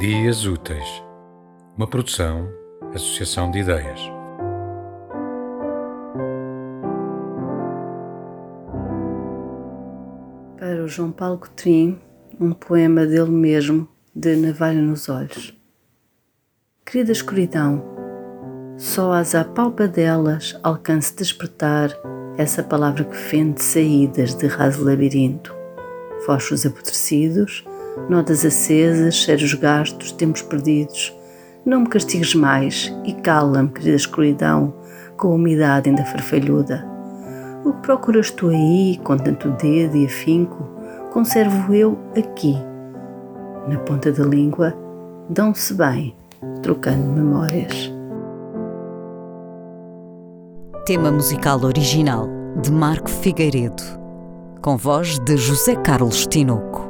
Dias Úteis, uma produção, associação de ideias. Para o João Paulo Coutrin, um poema dele mesmo, de Navalha nos Olhos. Querida escuridão, só às apalpadelas alcance despertar essa palavra que fende saídas de raso labirinto, fosfos apodrecidos, notas acesas, cheiros gastos, tempos perdidos. Não me castigues mais e cala-me, querida escuridão, com a umidade ainda farfalhuda. O que procuras tu aí, com tanto dedo e afinco, conservo eu aqui. Na ponta da língua, dão-se bem, trocando memórias. Tema musical original de Marco Figueiredo, com voz de José Carlos Tinoco.